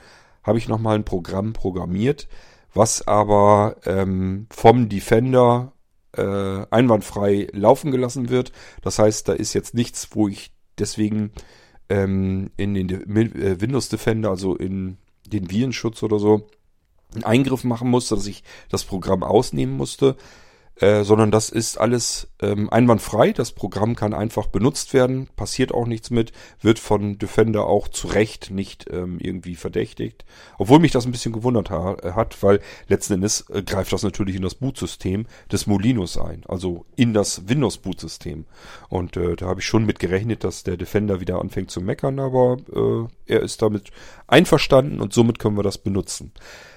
habe ich nochmal ein Programm programmiert, was aber ähm, vom Defender äh, einwandfrei laufen gelassen wird. Das heißt, da ist jetzt nichts, wo ich deswegen ähm, in den äh, Windows Defender, also in den Virenschutz oder so, einen Eingriff machen musste, dass ich das Programm ausnehmen musste. Äh, sondern das ist alles ähm, einwandfrei. Das Programm kann einfach benutzt werden, passiert auch nichts mit, wird von Defender auch zu Recht nicht ähm, irgendwie verdächtigt. Obwohl mich das ein bisschen gewundert ha hat, weil letzten Endes äh, greift das natürlich in das Bootsystem des Molinos ein, also in das Windows-Bootsystem. Und äh, da habe ich schon mit gerechnet, dass der Defender wieder anfängt zu meckern, aber äh, er ist damit einverstanden und somit können wir das benutzen.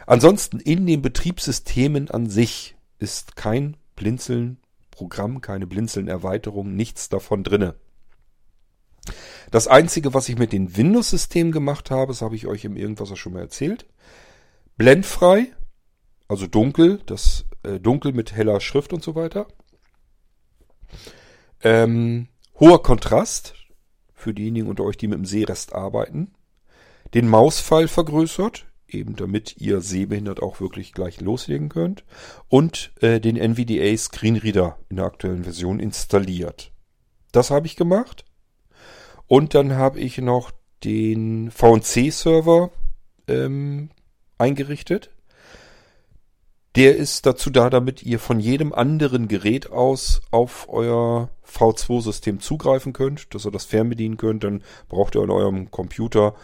Ansonsten in den Betriebssystemen an sich ist kein Blinzeln Programm, keine Blinzeln Erweiterung, nichts davon drinne. Das einzige, was ich mit den Windows-Systemen gemacht habe, das habe ich euch im Irgendwas schon mal erzählt. Blendfrei, also dunkel, das äh, dunkel mit heller Schrift und so weiter. Ähm, hoher Kontrast für diejenigen unter euch, die mit dem Sehrest arbeiten. Den Mauspfeil vergrößert, eben damit ihr sehbehindert auch wirklich gleich loslegen könnt. Und äh, den NVDA Screenreader in der aktuellen Version installiert. Das habe ich gemacht. Und dann habe ich noch den VNC-Server ähm, eingerichtet. Der ist dazu da, damit ihr von jedem anderen Gerät aus auf euer V2-System zugreifen könnt, dass ihr das fernbedienen könnt. Dann braucht ihr in eurem Computer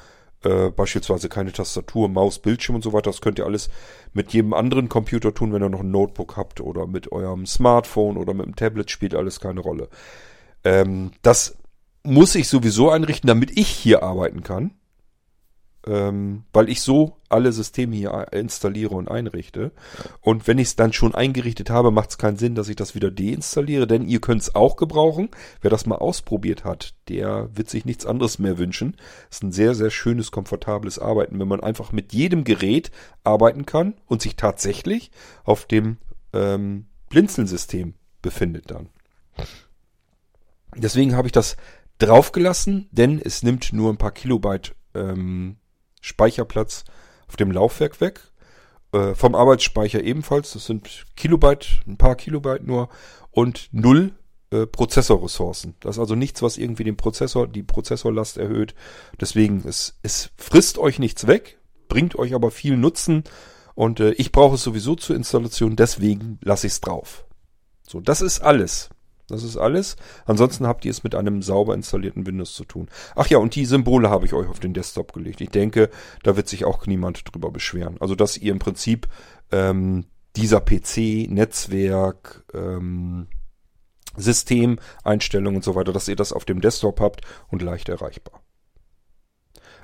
äh, beispielsweise keine Tastatur, Maus, Bildschirm und so weiter. Das könnt ihr alles mit jedem anderen Computer tun, wenn ihr noch ein Notebook habt oder mit eurem Smartphone oder mit dem Tablet spielt alles keine Rolle. Ähm, das muss ich sowieso einrichten, damit ich hier arbeiten kann ähm, weil ich so alle Systeme hier installiere und einrichte. Und wenn ich es dann schon eingerichtet habe, macht es keinen Sinn, dass ich das wieder deinstalliere, denn ihr könnt es auch gebrauchen. Wer das mal ausprobiert hat, der wird sich nichts anderes mehr wünschen. Ist ein sehr, sehr schönes, komfortables Arbeiten, wenn man einfach mit jedem Gerät arbeiten kann und sich tatsächlich auf dem ähm, Blinzeln-System befindet dann. Deswegen habe ich das draufgelassen, denn es nimmt nur ein paar Kilobyte ähm, Speicherplatz auf dem Laufwerk weg. Äh, vom Arbeitsspeicher ebenfalls. Das sind Kilobyte, ein paar Kilobyte nur und null äh, Prozessorressourcen. Das ist also nichts, was irgendwie den Prozessor, die Prozessorlast erhöht. Deswegen, es, es frisst euch nichts weg, bringt euch aber viel Nutzen. Und äh, ich brauche es sowieso zur Installation, deswegen lasse ich es drauf. So, das ist alles. Das ist alles. Ansonsten habt ihr es mit einem sauber installierten Windows zu tun. Ach ja, und die Symbole habe ich euch auf den Desktop gelegt. Ich denke, da wird sich auch niemand drüber beschweren. Also, dass ihr im Prinzip ähm, dieser PC, Netzwerk, ähm, Systemeinstellungen und so weiter, dass ihr das auf dem Desktop habt und leicht erreichbar.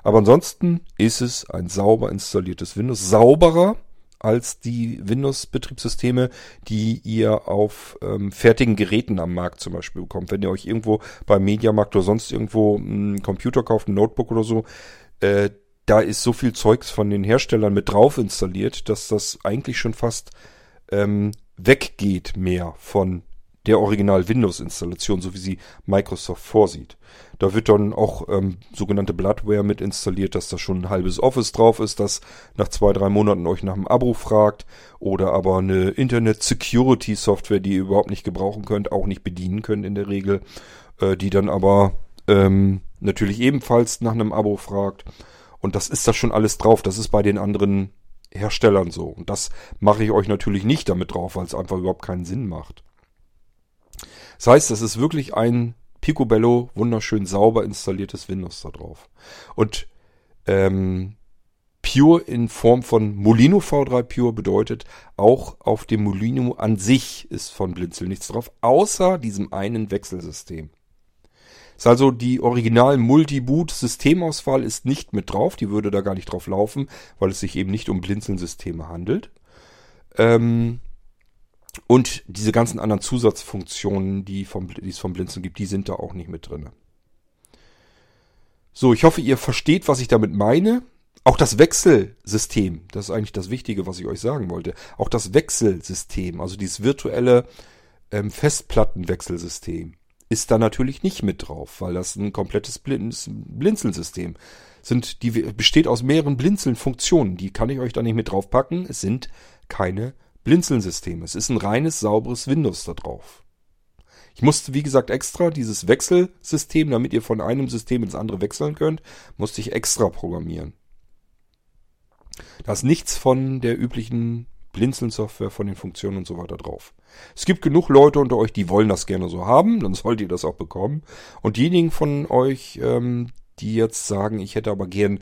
Aber ansonsten ist es ein sauber installiertes Windows. Sauberer als die Windows-Betriebssysteme, die ihr auf ähm, fertigen Geräten am Markt zum Beispiel bekommt. Wenn ihr euch irgendwo beim Mediamarkt oder sonst irgendwo einen Computer kauft, ein Notebook oder so, äh, da ist so viel Zeugs von den Herstellern mit drauf installiert, dass das eigentlich schon fast ähm, weggeht mehr von der Original-Windows-Installation, so wie sie Microsoft vorsieht. Da wird dann auch ähm, sogenannte Bloodware mit installiert, dass da schon ein halbes Office drauf ist, das nach zwei, drei Monaten euch nach dem Abo fragt. Oder aber eine Internet-Security-Software, die ihr überhaupt nicht gebrauchen könnt, auch nicht bedienen könnt in der Regel, äh, die dann aber ähm, natürlich ebenfalls nach einem Abo fragt. Und das ist da schon alles drauf. Das ist bei den anderen Herstellern so. Und das mache ich euch natürlich nicht damit drauf, weil es einfach überhaupt keinen Sinn macht. Das heißt, es ist wirklich ein Picobello wunderschön sauber installiertes Windows da drauf. Und ähm, Pure in Form von Molino V3 Pure bedeutet, auch auf dem Molino an sich ist von Blinzel nichts drauf, außer diesem einen Wechselsystem. Ist also die original Multi-Boot-Systemauswahl ist nicht mit drauf, die würde da gar nicht drauf laufen, weil es sich eben nicht um Blinzeln-Systeme handelt. Ähm, und diese ganzen anderen Zusatzfunktionen, die, vom, die es vom Blinzeln gibt, die sind da auch nicht mit drin. So, ich hoffe, ihr versteht, was ich damit meine. Auch das Wechselsystem, das ist eigentlich das Wichtige, was ich euch sagen wollte. Auch das Wechselsystem, also dieses virtuelle ähm, Festplattenwechselsystem, ist da natürlich nicht mit drauf, weil das ein komplettes Blinzelsystem sind. Die besteht aus mehreren Blinzeln-Funktionen. Die kann ich euch da nicht mit draufpacken. Es sind keine Blinzeln-System. Es ist ein reines, sauberes Windows da drauf. Ich musste, wie gesagt, extra dieses Wechselsystem, damit ihr von einem System ins andere wechseln könnt, musste ich extra programmieren. Da ist nichts von der üblichen Blinzeln-Software, von den Funktionen und so weiter drauf. Es gibt genug Leute unter euch, die wollen das gerne so haben, dann sollt ihr das auch bekommen. Und diejenigen von euch, ähm, die jetzt sagen, ich hätte aber gern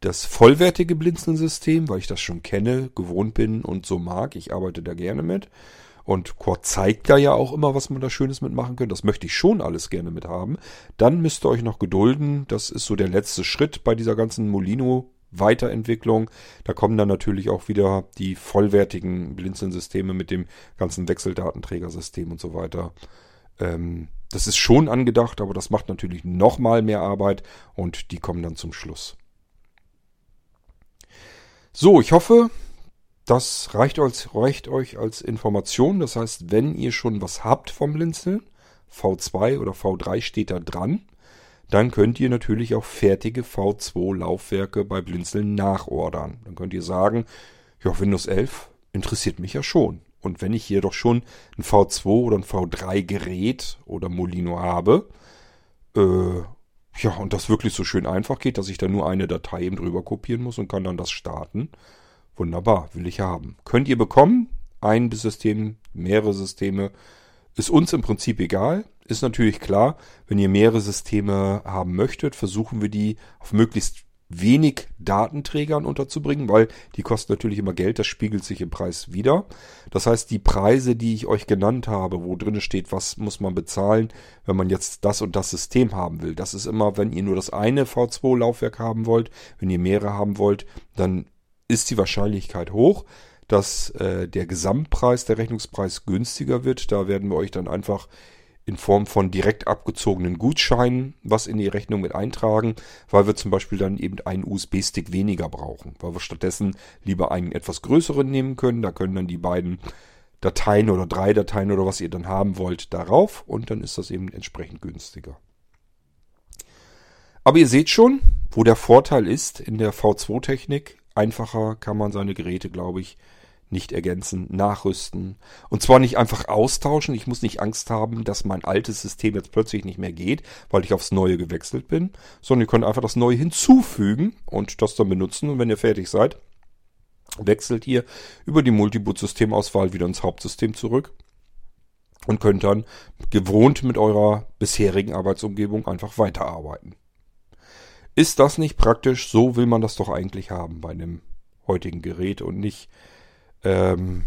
das vollwertige Blinzeln-System, weil ich das schon kenne, gewohnt bin und so mag. Ich arbeite da gerne mit. Und Core zeigt da ja auch immer, was man da Schönes mitmachen könnte. Das möchte ich schon alles gerne mit haben. Dann müsst ihr euch noch gedulden. Das ist so der letzte Schritt bei dieser ganzen Molino Weiterentwicklung. Da kommen dann natürlich auch wieder die vollwertigen Blinzeln-Systeme mit dem ganzen Wechseldatenträgersystem und so weiter. Ähm, das ist schon angedacht, aber das macht natürlich nochmal mehr Arbeit und die kommen dann zum Schluss. So, ich hoffe, das reicht, als, reicht euch als Information. Das heißt, wenn ihr schon was habt vom Blinzeln, V2 oder V3 steht da dran, dann könnt ihr natürlich auch fertige V2-Laufwerke bei Blinzeln nachordern. Dann könnt ihr sagen, ja, Windows 11 interessiert mich ja schon. Und wenn ich hier doch schon ein V2 oder ein V3-Gerät oder Molino habe, äh, ja, und das wirklich so schön einfach geht, dass ich da nur eine Datei eben drüber kopieren muss und kann dann das starten. Wunderbar, will ich haben. Könnt ihr bekommen. Ein System, mehrere Systeme. Ist uns im Prinzip egal. Ist natürlich klar, wenn ihr mehrere Systeme haben möchtet, versuchen wir die auf möglichst wenig Datenträgern unterzubringen, weil die kosten natürlich immer Geld, das spiegelt sich im Preis wieder. Das heißt, die Preise, die ich euch genannt habe, wo drin steht, was muss man bezahlen, wenn man jetzt das und das System haben will, das ist immer, wenn ihr nur das eine V2-Laufwerk haben wollt, wenn ihr mehrere haben wollt, dann ist die Wahrscheinlichkeit hoch, dass äh, der Gesamtpreis, der Rechnungspreis günstiger wird. Da werden wir euch dann einfach in Form von direkt abgezogenen Gutscheinen was in die Rechnung mit eintragen, weil wir zum Beispiel dann eben einen USB-Stick weniger brauchen, weil wir stattdessen lieber einen etwas größeren nehmen können. Da können dann die beiden Dateien oder drei Dateien oder was ihr dann haben wollt darauf und dann ist das eben entsprechend günstiger. Aber ihr seht schon, wo der Vorteil ist in der V2-Technik. Einfacher kann man seine Geräte, glaube ich, nicht ergänzen, nachrüsten. Und zwar nicht einfach austauschen. Ich muss nicht Angst haben, dass mein altes System jetzt plötzlich nicht mehr geht, weil ich aufs neue gewechselt bin, sondern ihr könnt einfach das neue hinzufügen und das dann benutzen. Und wenn ihr fertig seid, wechselt ihr über die Multiboot-Systemauswahl wieder ins Hauptsystem zurück und könnt dann gewohnt mit eurer bisherigen Arbeitsumgebung einfach weiterarbeiten. Ist das nicht praktisch? So will man das doch eigentlich haben bei einem heutigen Gerät und nicht ähm,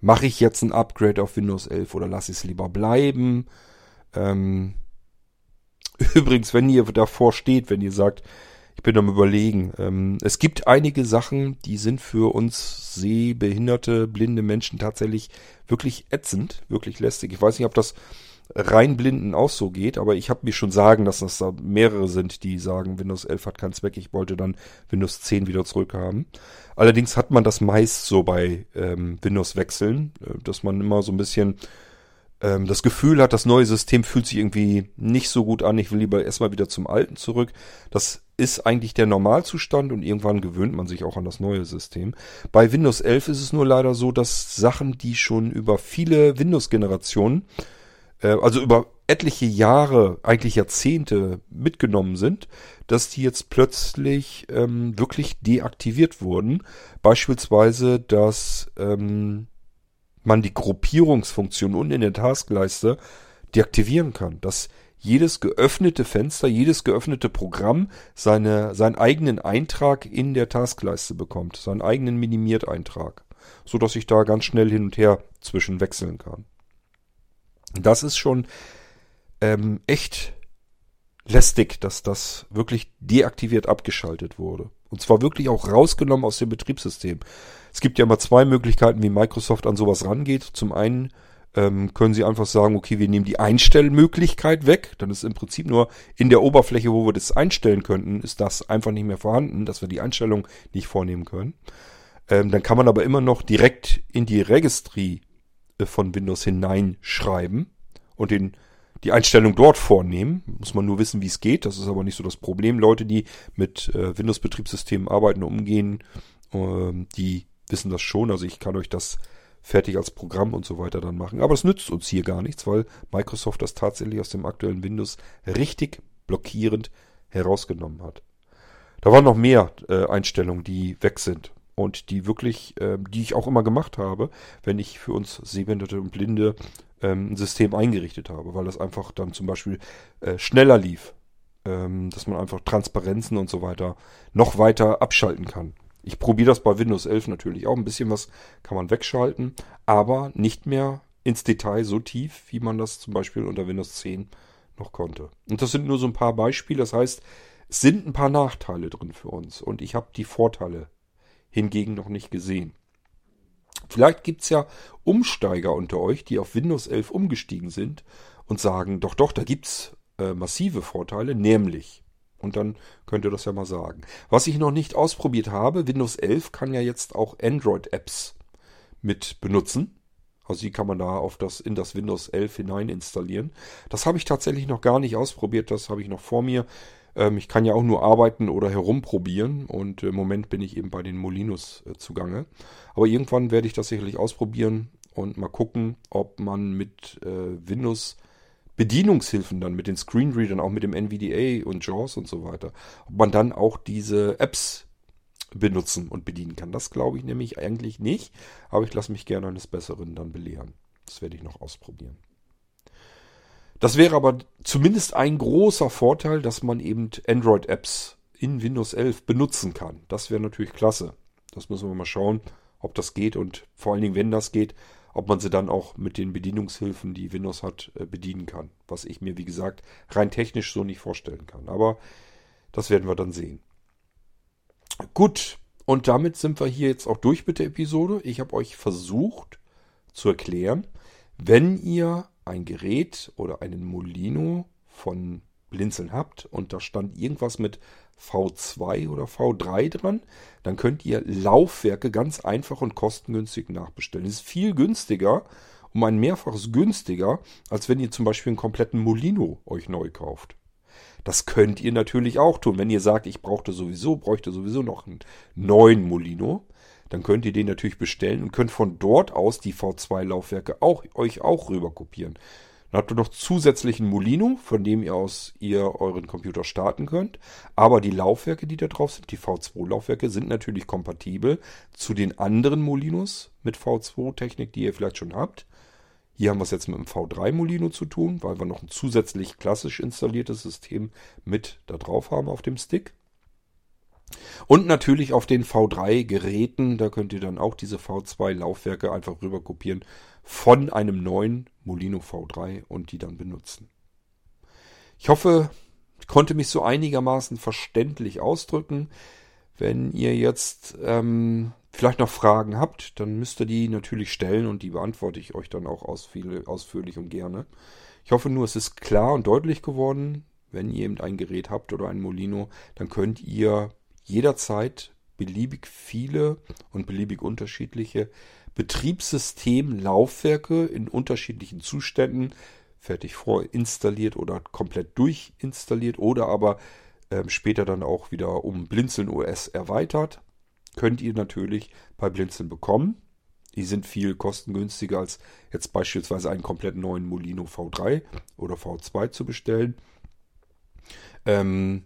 mache ich jetzt ein Upgrade auf Windows 11 oder lasse ich es lieber bleiben? Ähm, übrigens, wenn ihr davor steht, wenn ihr sagt, ich bin am überlegen, ähm, es gibt einige Sachen, die sind für uns sehbehinderte, blinde Menschen tatsächlich wirklich ätzend, wirklich lästig. Ich weiß nicht, ob das rein Blinden auch so geht, aber ich habe mir schon sagen, dass das da mehrere sind, die sagen, Windows 11 hat keinen Zweck, ich wollte dann Windows 10 wieder zurückhaben. Allerdings hat man das meist so bei ähm, Windows-Wechseln, äh, dass man immer so ein bisschen ähm, das Gefühl hat, das neue System fühlt sich irgendwie nicht so gut an, ich will lieber erstmal wieder zum alten zurück. Das ist eigentlich der Normalzustand und irgendwann gewöhnt man sich auch an das neue System. Bei Windows 11 ist es nur leider so, dass Sachen, die schon über viele Windows-Generationen, äh, also über etliche Jahre, eigentlich Jahrzehnte mitgenommen sind, dass die jetzt plötzlich ähm, wirklich deaktiviert wurden. Beispielsweise, dass ähm, man die Gruppierungsfunktion unten in der Taskleiste deaktivieren kann. Dass jedes geöffnete Fenster, jedes geöffnete Programm seine, seinen eigenen Eintrag in der Taskleiste bekommt. Seinen eigenen Minimiert-Eintrag. So dass ich da ganz schnell hin und her zwischen wechseln kann. Das ist schon ähm, echt lästig, dass das wirklich deaktiviert abgeschaltet wurde. Und zwar wirklich auch rausgenommen aus dem Betriebssystem. Es gibt ja immer zwei Möglichkeiten, wie Microsoft an sowas rangeht. Zum einen ähm, können sie einfach sagen, okay, wir nehmen die Einstellmöglichkeit weg. Dann ist im Prinzip nur in der Oberfläche, wo wir das einstellen könnten, ist das einfach nicht mehr vorhanden, dass wir die Einstellung nicht vornehmen können. Ähm, dann kann man aber immer noch direkt in die Registry von Windows hineinschreiben und den die Einstellung dort vornehmen. Muss man nur wissen, wie es geht. Das ist aber nicht so das Problem. Leute, die mit äh, Windows-Betriebssystemen arbeiten und umgehen, äh, die wissen das schon. Also ich kann euch das fertig als Programm und so weiter dann machen. Aber es nützt uns hier gar nichts, weil Microsoft das tatsächlich aus dem aktuellen Windows richtig blockierend herausgenommen hat. Da waren noch mehr äh, Einstellungen, die weg sind und die wirklich, äh, die ich auch immer gemacht habe, wenn ich für uns Sehbehinderte und Blinde ähm, ein System eingerichtet habe, weil das einfach dann zum Beispiel äh, schneller lief, ähm, dass man einfach Transparenzen und so weiter noch weiter abschalten kann. Ich probiere das bei Windows 11 natürlich auch. Ein bisschen was kann man wegschalten, aber nicht mehr ins Detail so tief, wie man das zum Beispiel unter Windows 10 noch konnte. Und das sind nur so ein paar Beispiele. Das heißt, es sind ein paar Nachteile drin für uns und ich habe die Vorteile hingegen noch nicht gesehen. Vielleicht gibt es ja Umsteiger unter euch, die auf Windows 11 umgestiegen sind und sagen, doch, doch, da gibt's äh, massive Vorteile, nämlich und dann könnt ihr das ja mal sagen. Was ich noch nicht ausprobiert habe, Windows 11 kann ja jetzt auch Android-Apps mit benutzen. Also die kann man da auf das, in das Windows 11 hinein installieren. Das habe ich tatsächlich noch gar nicht ausprobiert, das habe ich noch vor mir. Ähm, ich kann ja auch nur arbeiten oder herumprobieren und im Moment bin ich eben bei den Molinos äh, zugange. Aber irgendwann werde ich das sicherlich ausprobieren und mal gucken, ob man mit äh, Windows Bedienungshilfen dann mit den Screenreadern, auch mit dem NVDA und JAWS und so weiter, ob man dann auch diese Apps benutzen und bedienen kann. Das glaube ich nämlich eigentlich nicht, aber ich lasse mich gerne eines Besseren dann belehren. Das werde ich noch ausprobieren. Das wäre aber zumindest ein großer Vorteil, dass man eben Android-Apps in Windows 11 benutzen kann. Das wäre natürlich klasse. Das müssen wir mal schauen, ob das geht und vor allen Dingen, wenn das geht, ob man sie dann auch mit den Bedienungshilfen, die Windows hat, äh, bedienen kann. Was ich mir, wie gesagt, rein technisch so nicht vorstellen kann. Aber das werden wir dann sehen. Gut, und damit sind wir hier jetzt auch durch mit der Episode. Ich habe euch versucht zu erklären, wenn ihr ein Gerät oder einen Molino von Blinzeln habt und da stand irgendwas mit V2 oder V3 dran, dann könnt ihr Laufwerke ganz einfach und kostengünstig nachbestellen. Das ist viel günstiger, um ein Mehrfaches günstiger, als wenn ihr zum Beispiel einen kompletten Molino euch neu kauft. Das könnt ihr natürlich auch tun. Wenn ihr sagt, ich brauchte sowieso, bräuchte sowieso noch einen neuen Molino, dann könnt ihr den natürlich bestellen und könnt von dort aus die V2-Laufwerke auch, euch auch rüber kopieren. Dann habt ihr noch zusätzlichen Molino, von dem ihr aus ihr euren Computer starten könnt. Aber die Laufwerke, die da drauf sind, die V2-Laufwerke, sind natürlich kompatibel zu den anderen Molinos mit V2-Technik, die ihr vielleicht schon habt. Hier haben wir es jetzt mit dem V3 Molino zu tun, weil wir noch ein zusätzlich klassisch installiertes System mit da drauf haben auf dem Stick. Und natürlich auf den V3 Geräten, da könnt ihr dann auch diese V2 Laufwerke einfach rüber kopieren von einem neuen Molino V3 und die dann benutzen. Ich hoffe, ich konnte mich so einigermaßen verständlich ausdrücken. Wenn ihr jetzt ähm, vielleicht noch Fragen habt, dann müsst ihr die natürlich stellen und die beantworte ich euch dann auch ausführlich und gerne. Ich hoffe nur, es ist klar und deutlich geworden. Wenn ihr eben ein Gerät habt oder ein Molino, dann könnt ihr jederzeit beliebig viele und beliebig unterschiedliche Betriebssystem-Laufwerke in unterschiedlichen Zuständen fertig vorinstalliert oder komplett durchinstalliert oder aber ähm, später dann auch wieder um Blinzeln OS erweitert, könnt ihr natürlich bei Blinzeln bekommen. Die sind viel kostengünstiger als jetzt beispielsweise einen komplett neuen Molino V3 oder V2 zu bestellen. Ähm,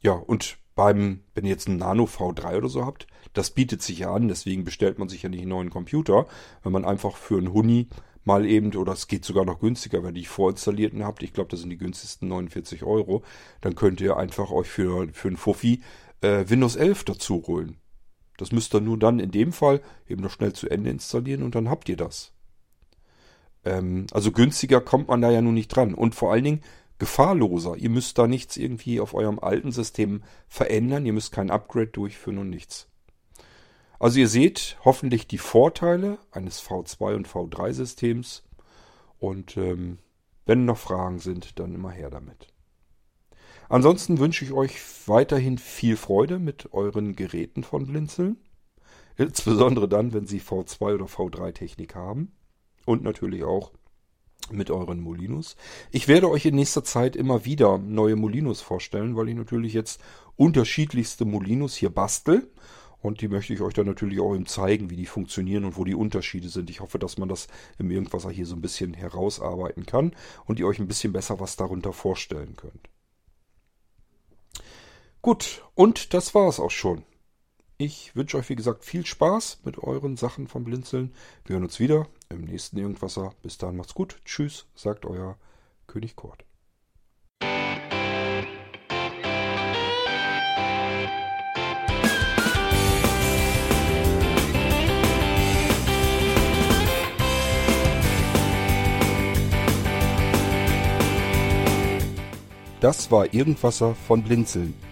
ja, und beim, wenn ihr jetzt einen Nano V3 oder so habt, das bietet sich ja an, deswegen bestellt man sich ja nicht einen neuen Computer, wenn man einfach für einen Huni mal eben, oder es geht sogar noch günstiger, wenn ihr die vorinstallierten habt, ich glaube, das sind die günstigsten 49 Euro, dann könnt ihr einfach euch für, für einen Fuffi äh, Windows 11 dazu holen. Das müsst ihr nur dann in dem Fall eben noch schnell zu Ende installieren und dann habt ihr das. Ähm, also günstiger kommt man da ja nun nicht dran. Und vor allen Dingen, gefahrloser. Ihr müsst da nichts irgendwie auf eurem alten System verändern. Ihr müsst kein Upgrade durchführen und nichts. Also ihr seht hoffentlich die Vorteile eines V2 und V3 Systems. Und ähm, wenn noch Fragen sind, dann immer her damit. Ansonsten wünsche ich euch weiterhin viel Freude mit euren Geräten von Blinzeln. Insbesondere dann, wenn sie V2 oder V3 Technik haben. Und natürlich auch mit euren Molinos. Ich werde euch in nächster Zeit immer wieder neue Molinos vorstellen, weil ich natürlich jetzt unterschiedlichste Molinos hier bastel. Und die möchte ich euch dann natürlich auch eben zeigen, wie die funktionieren und wo die Unterschiede sind. Ich hoffe, dass man das im Irgendwasser hier so ein bisschen herausarbeiten kann und ihr euch ein bisschen besser was darunter vorstellen könnt. Gut, und das war es auch schon. Ich wünsche euch, wie gesagt, viel Spaß mit euren Sachen vom Blinzeln. Wir hören uns wieder im nächsten Irgendwasser. Bis dahin macht's gut. Tschüss, sagt euer König Kurt. Das war Irgendwasser von Blinzeln.